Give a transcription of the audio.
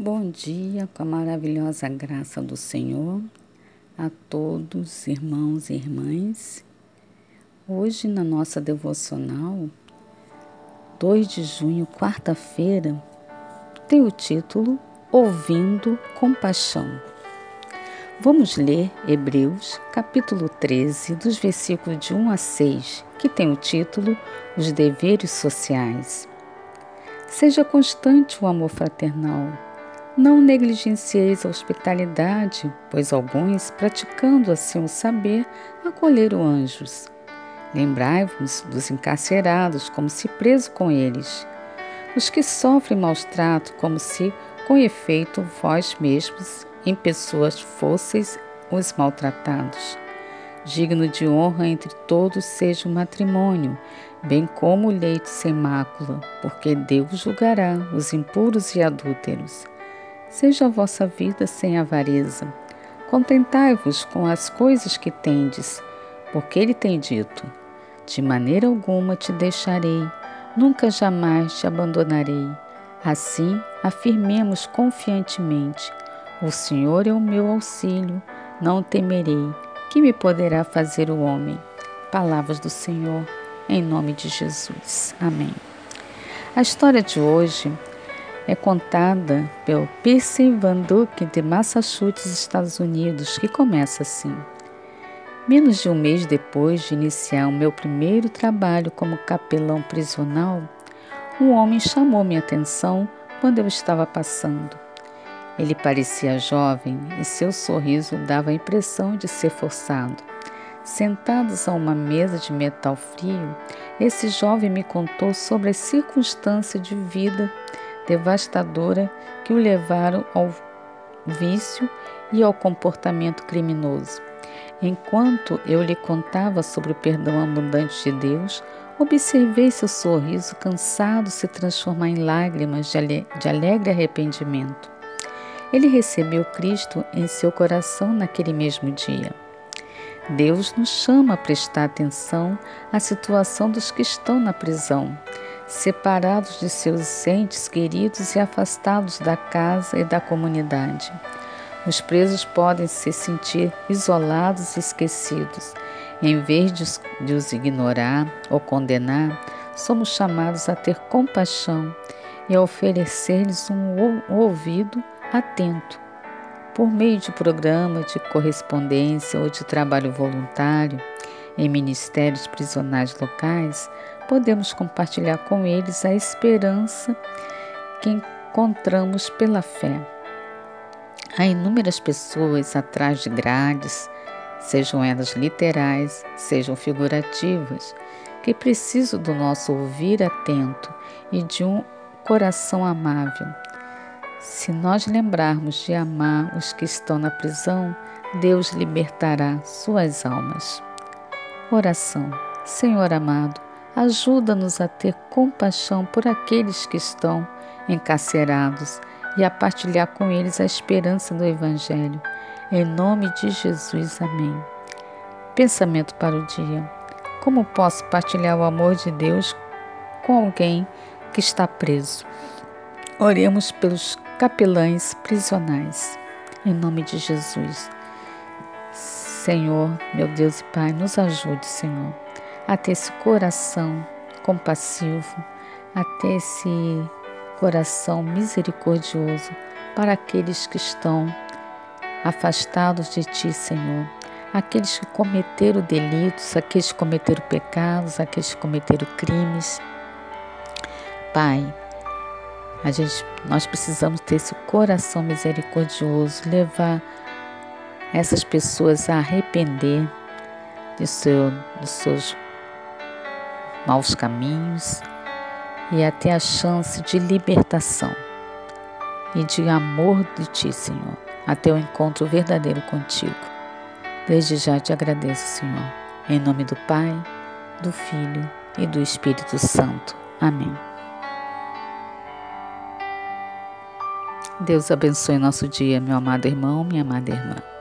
Bom dia, com a maravilhosa graça do Senhor, a todos, irmãos e irmãs. Hoje, na nossa devocional, 2 de junho, quarta-feira, tem o título Ouvindo Compaixão. Vamos ler Hebreus, capítulo 13, dos versículos de 1 a 6, que tem o título Os Deveres Sociais. Seja constante o amor fraternal não negligencieis a hospitalidade, pois alguns, praticando assim o saber, acolheram anjos. Lembrai-vos dos encarcerados, como se preso com eles, os que sofrem maus trato, como se, com efeito, vós mesmos, em pessoas fosseis os maltratados. Digno de honra entre todos seja o matrimônio, bem como o leito sem mácula, porque Deus julgará os impuros e adúlteros. Seja a vossa vida sem avareza. Contentai-vos com as coisas que tendes, porque ele tem dito: De maneira alguma te deixarei, nunca jamais te abandonarei. Assim, afirmemos confiantemente: O Senhor é o meu auxílio, não temerei. Que me poderá fazer o homem? Palavras do Senhor, em nome de Jesus. Amém. A história de hoje é contada pelo Percy Van Dyck de Massachusetts, Estados Unidos, que começa assim. Menos de um mês depois de iniciar o meu primeiro trabalho como capelão prisional, um homem chamou minha atenção quando eu estava passando. Ele parecia jovem e seu sorriso dava a impressão de ser forçado. Sentados a uma mesa de metal frio, esse jovem me contou sobre as circunstâncias de vida devastadora que o levaram ao vício e ao comportamento criminoso. Enquanto eu lhe contava sobre o perdão abundante de Deus, observei seu sorriso cansado se transformar em lágrimas de alegre arrependimento. Ele recebeu Cristo em seu coração naquele mesmo dia. Deus nos chama a prestar atenção à situação dos que estão na prisão, separados de seus entes queridos e afastados da casa e da comunidade. Os presos podem se sentir isolados e esquecidos. Em vez de os ignorar ou condenar, somos chamados a ter compaixão e a oferecer-lhes um ouvido atento. Por meio de programa de correspondência ou de trabalho voluntário em ministérios prisionais locais, podemos compartilhar com eles a esperança que encontramos pela fé. Há inúmeras pessoas atrás de grades, sejam elas literais, sejam figurativas, que precisam do nosso ouvir atento e de um coração amável. Se nós lembrarmos de amar os que estão na prisão, Deus libertará suas almas. Oração. Senhor amado, Ajuda-nos a ter compaixão por aqueles que estão encarcerados e a partilhar com eles a esperança do Evangelho. Em nome de Jesus, amém. Pensamento para o dia: Como posso partilhar o amor de Deus com alguém que está preso? Oremos pelos capelães prisionais. Em nome de Jesus. Senhor, meu Deus e Pai, nos ajude, Senhor a ter esse coração compassivo, a ter esse coração misericordioso para aqueles que estão afastados de Ti, Senhor. Aqueles que cometeram delitos, aqueles que cometeram pecados, aqueles que cometeram crimes. Pai, a gente, nós precisamos ter esse coração misericordioso, levar essas pessoas a arrepender de seu, dos seus maus caminhos e até a chance de libertação e de amor de Ti, Senhor, até o encontro verdadeiro contigo. Desde já te agradeço, Senhor, em nome do Pai, do Filho e do Espírito Santo. Amém. Deus abençoe nosso dia, meu amado irmão, minha amada irmã.